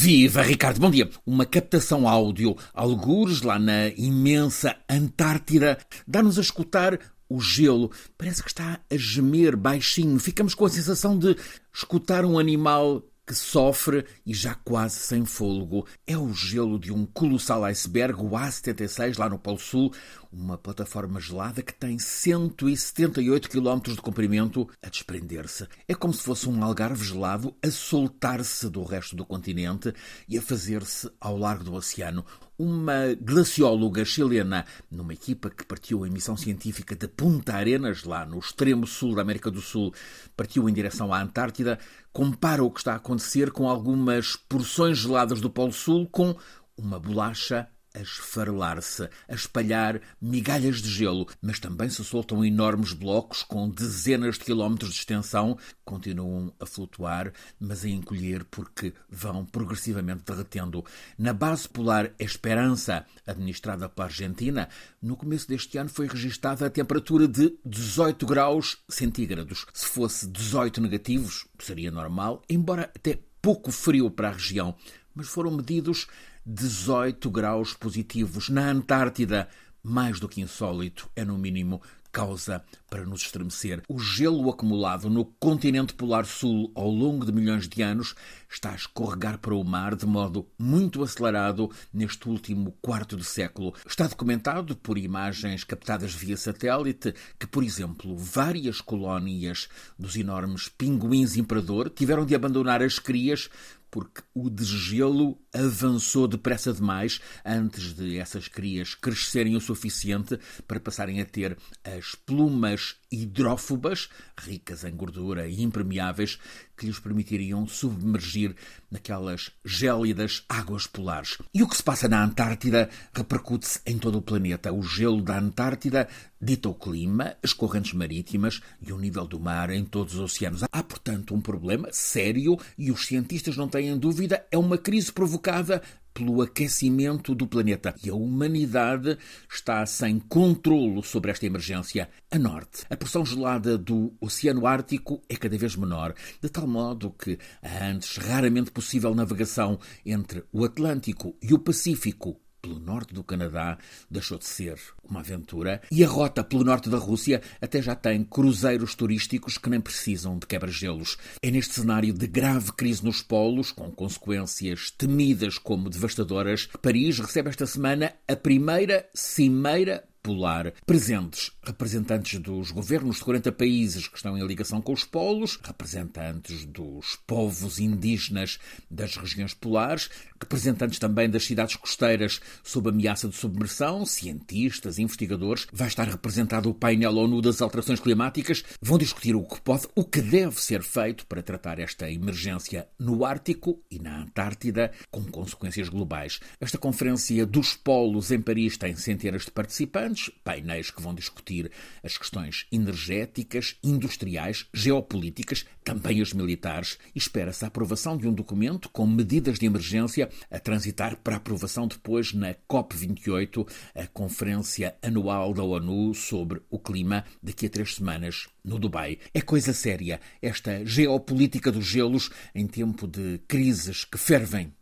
Viva, Ricardo, bom dia. Uma captação áudio, algures lá na imensa Antártida, dá-nos a escutar o gelo. Parece que está a gemer baixinho. Ficamos com a sensação de escutar um animal que sofre e já quase sem fôlego. É o gelo de um colossal iceberg, o A76, lá no Polo Sul, uma plataforma gelada que tem 178 km de comprimento a desprender-se. É como se fosse um algarve gelado a soltar-se do resto do continente e a fazer-se ao largo do oceano uma glacióloga chilena, numa equipa que partiu em missão científica de Punta Arenas, lá no extremo sul da América do Sul, partiu em direção à Antártida, compara o que está a acontecer com algumas porções geladas do Polo Sul com uma bolacha a esfarelar-se, a espalhar migalhas de gelo, mas também se soltam enormes blocos com dezenas de quilómetros de extensão, continuam a flutuar, mas a encolher porque vão progressivamente derretendo. Na base polar Esperança, administrada pela Argentina, no começo deste ano foi registada a temperatura de 18 graus centígrados. Se fosse 18 negativos, seria normal, embora até pouco frio para a região, mas foram medidos 18 graus positivos. Na Antártida, mais do que insólito, é no mínimo causa para nos estremecer. O gelo acumulado no continente polar sul ao longo de milhões de anos está a escorregar para o mar de modo muito acelerado neste último quarto de século. Está documentado por imagens captadas via satélite que, por exemplo, várias colónias dos enormes pinguins imperador tiveram de abandonar as crias porque o desgelo avançou depressa demais antes de essas crias crescerem o suficiente para passarem a ter as plumas hidrófobas, ricas em gordura e impermeáveis, que lhes permitiriam submergir naquelas gélidas águas polares. E o que se passa na Antártida repercute-se em todo o planeta. O gelo da Antártida dita o clima, as correntes marítimas e o nível do mar em todos os oceanos. Há, portanto, um problema sério e os cientistas não têm dúvida, é uma crise provocada pelo aquecimento do planeta. E a humanidade está sem controlo sobre esta emergência. A norte, a pressão gelada do Oceano Ártico é cada vez menor, de tal modo que a antes raramente possível navegação entre o Atlântico e o Pacífico pelo norte do Canadá deixou de ser uma aventura e a rota pelo norte da Rússia até já tem cruzeiros turísticos que nem precisam de quebra-gelos. É neste cenário de grave crise nos polos, com consequências temidas como devastadoras, que Paris recebe esta semana a primeira cimeira polar. Presentes representantes dos governos de 40 países que estão em ligação com os polos, representantes dos povos indígenas das regiões polares, representantes também das cidades costeiras sob ameaça de submersão, cientistas, investigadores. Vai estar representado o painel ONU das alterações climáticas. Vão discutir o que pode, o que deve ser feito para tratar esta emergência no Ártico e na Antártida, com consequências globais. Esta conferência dos polos em Paris tem centenas de participantes, painéis que vão discutir as questões energéticas, industriais, geopolíticas, também as militares, e espera-se a aprovação de um documento com medidas de emergência a transitar para aprovação depois na COP28, a Conferência Anual da ONU sobre o Clima, daqui a três semanas, no Dubai. É coisa séria esta geopolítica dos gelos em tempo de crises que fervem